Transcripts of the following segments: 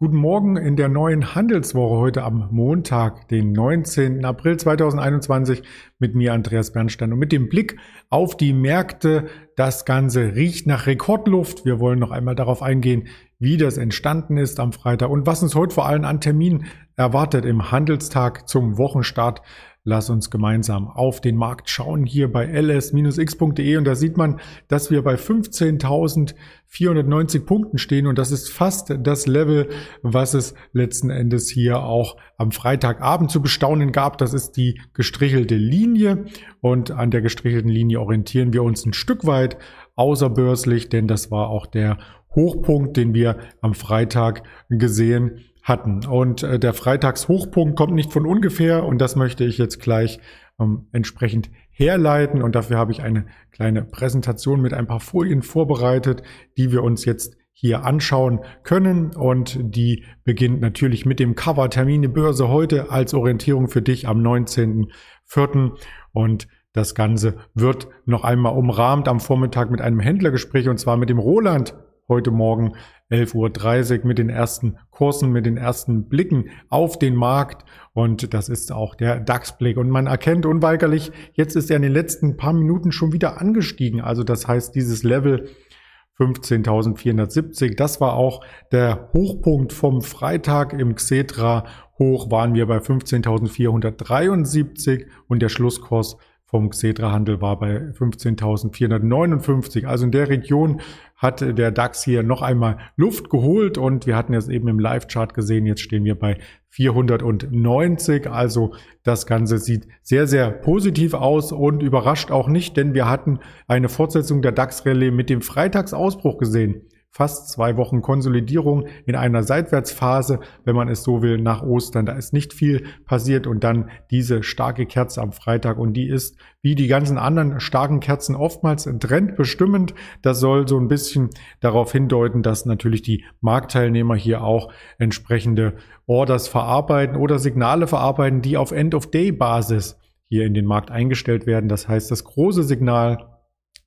Guten Morgen in der neuen Handelswoche heute am Montag, den 19. April 2021 mit mir Andreas Bernstein und mit dem Blick auf die Märkte. Das Ganze riecht nach Rekordluft. Wir wollen noch einmal darauf eingehen, wie das entstanden ist am Freitag und was uns heute vor allem an Terminen erwartet im Handelstag zum Wochenstart. Lass uns gemeinsam auf den Markt schauen hier bei ls-x.de und da sieht man, dass wir bei 15.490 Punkten stehen und das ist fast das Level, was es letzten Endes hier auch am Freitagabend zu bestaunen gab. Das ist die gestrichelte Linie und an der gestrichelten Linie orientieren wir uns ein Stück weit außerbörslich, denn das war auch der Hochpunkt, den wir am Freitag gesehen hatten. Und äh, der Freitagshochpunkt kommt nicht von ungefähr und das möchte ich jetzt gleich ähm, entsprechend herleiten. Und dafür habe ich eine kleine Präsentation mit ein paar Folien vorbereitet, die wir uns jetzt hier anschauen können. Und die beginnt natürlich mit dem Cover Termine Börse heute als Orientierung für dich am 19.04. Und das Ganze wird noch einmal umrahmt am Vormittag mit einem Händlergespräch und zwar mit dem Roland heute Morgen 11.30 Uhr mit den ersten Kursen, mit den ersten Blicken auf den Markt. Und das ist auch der DAX-Blick. Und man erkennt unweigerlich, jetzt ist er in den letzten paar Minuten schon wieder angestiegen. Also das heißt, dieses Level 15.470, das war auch der Hochpunkt vom Freitag im Xetra. Hoch waren wir bei 15.473 und der Schlusskurs vom Xetra-Handel war bei 15.459. Also in der Region hat der DAX hier noch einmal Luft geholt und wir hatten es eben im Live-Chart gesehen, jetzt stehen wir bei 490. Also das Ganze sieht sehr, sehr positiv aus und überrascht auch nicht, denn wir hatten eine Fortsetzung der DAX-Rallye mit dem Freitagsausbruch gesehen fast zwei Wochen Konsolidierung in einer Seitwärtsphase, wenn man es so will, nach Ostern. Da ist nicht viel passiert und dann diese starke Kerze am Freitag und die ist wie die ganzen anderen starken Kerzen oftmals trendbestimmend. Das soll so ein bisschen darauf hindeuten, dass natürlich die Marktteilnehmer hier auch entsprechende Orders verarbeiten oder Signale verarbeiten, die auf End-of-Day-Basis hier in den Markt eingestellt werden. Das heißt, das große Signal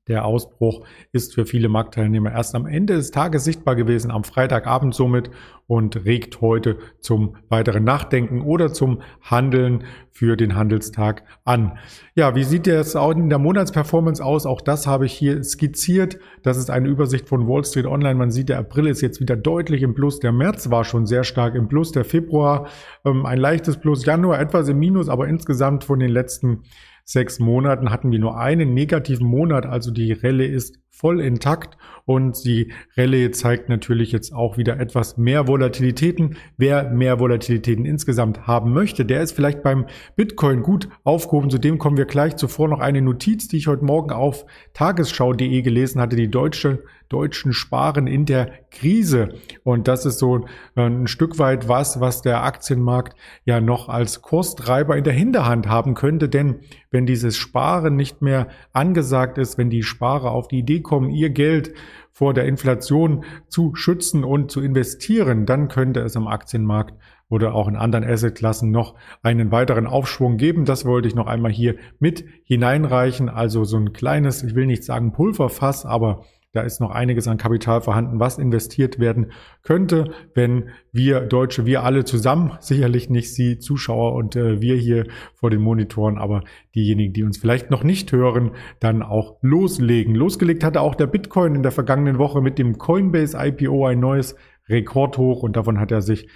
der Ausbruch ist für viele Marktteilnehmer erst am Ende des Tages sichtbar gewesen, am Freitagabend somit und regt heute zum weiteren Nachdenken oder zum Handeln für den Handelstag an. Ja, wie sieht das in der Monatsperformance aus? Auch das habe ich hier skizziert. Das ist eine Übersicht von Wall Street Online. Man sieht, der April ist jetzt wieder deutlich im Plus. Der März war schon sehr stark im Plus. Der Februar ähm, ein leichtes Plus. Januar etwas im Minus, aber insgesamt von den letzten sechs Monaten hatten wir nur einen negativen Monat, also die Relle ist voll intakt und die Rallye zeigt natürlich jetzt auch wieder etwas mehr Volatilitäten. Wer mehr Volatilitäten insgesamt haben möchte, der ist vielleicht beim Bitcoin gut aufgehoben. Zudem kommen wir gleich zuvor noch eine Notiz, die ich heute Morgen auf tagesschau.de gelesen hatte. Die deutsche Deutschen sparen in der Krise. Und das ist so äh, ein Stück weit was, was der Aktienmarkt ja noch als Kurstreiber in der Hinterhand haben könnte. Denn wenn dieses Sparen nicht mehr angesagt ist, wenn die Sparer auf die Idee kommen, ihr Geld vor der Inflation zu schützen und zu investieren, dann könnte es am Aktienmarkt oder auch in anderen Assetklassen noch einen weiteren Aufschwung geben. Das wollte ich noch einmal hier mit hineinreichen. Also so ein kleines, ich will nicht sagen Pulverfass, aber da ist noch einiges an Kapital vorhanden, was investiert werden könnte, wenn wir Deutsche, wir alle zusammen, sicherlich nicht Sie Zuschauer und äh, wir hier vor den Monitoren, aber diejenigen, die uns vielleicht noch nicht hören, dann auch loslegen. Losgelegt hatte auch der Bitcoin in der vergangenen Woche mit dem Coinbase IPO ein neues Rekordhoch und davon hat er sich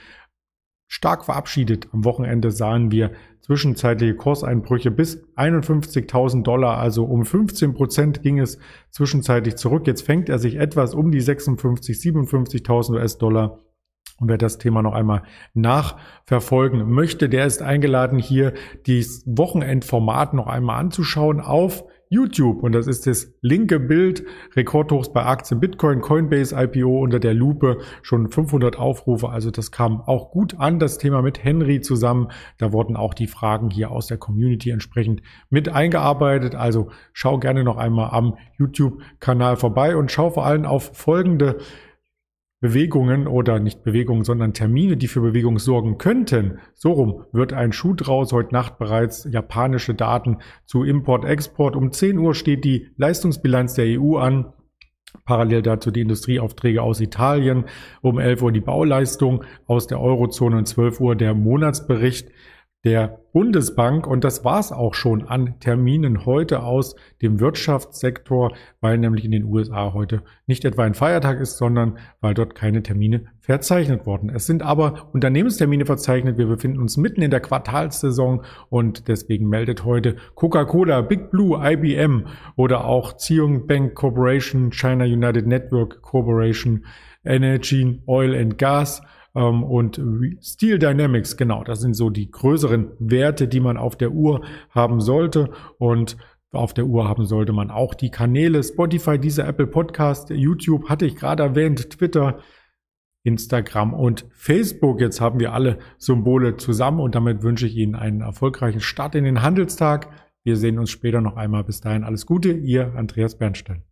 stark verabschiedet. Am Wochenende sahen wir zwischenzeitliche Kurseinbrüche bis 51.000 Dollar, also um 15 Prozent ging es zwischenzeitlich zurück. Jetzt fängt er sich etwas um die 56, 57.000 US-Dollar. Und wer das Thema noch einmal nachverfolgen möchte, der ist eingeladen, hier das Wochenendformat noch einmal anzuschauen auf YouTube. Und das ist das linke Bild. Rekordhochs bei Aktien Bitcoin, Coinbase IPO unter der Lupe. Schon 500 Aufrufe. Also das kam auch gut an, das Thema mit Henry zusammen. Da wurden auch die Fragen hier aus der Community entsprechend mit eingearbeitet. Also schau gerne noch einmal am YouTube-Kanal vorbei und schau vor allem auf folgende Bewegungen oder nicht Bewegungen, sondern Termine, die für Bewegung sorgen könnten. So rum wird ein Schuh draus. Heute Nacht bereits japanische Daten zu Import-Export. Um 10 Uhr steht die Leistungsbilanz der EU an. Parallel dazu die Industrieaufträge aus Italien, um 11 Uhr die Bauleistung aus der Eurozone und 12 Uhr der Monatsbericht der Bundesbank. Und das war's auch schon an Terminen heute aus dem Wirtschaftssektor, weil nämlich in den USA heute nicht etwa ein Feiertag ist, sondern weil dort keine Termine verzeichnet wurden. Es sind aber Unternehmenstermine verzeichnet. Wir befinden uns mitten in der Quartalssaison und deswegen meldet heute Coca-Cola, Big Blue, IBM oder auch Zion Bank Corporation, China United Network Corporation, Energy, Oil and Gas und Steel Dynamics, genau, das sind so die größeren Werte, die man auf der Uhr haben sollte und auf der Uhr haben sollte man auch die Kanäle Spotify, dieser Apple Podcast, YouTube hatte ich gerade erwähnt, Twitter, Instagram und Facebook. Jetzt haben wir alle Symbole zusammen und damit wünsche ich Ihnen einen erfolgreichen Start in den Handelstag. Wir sehen uns später noch einmal. Bis dahin alles Gute, Ihr Andreas Bernstein.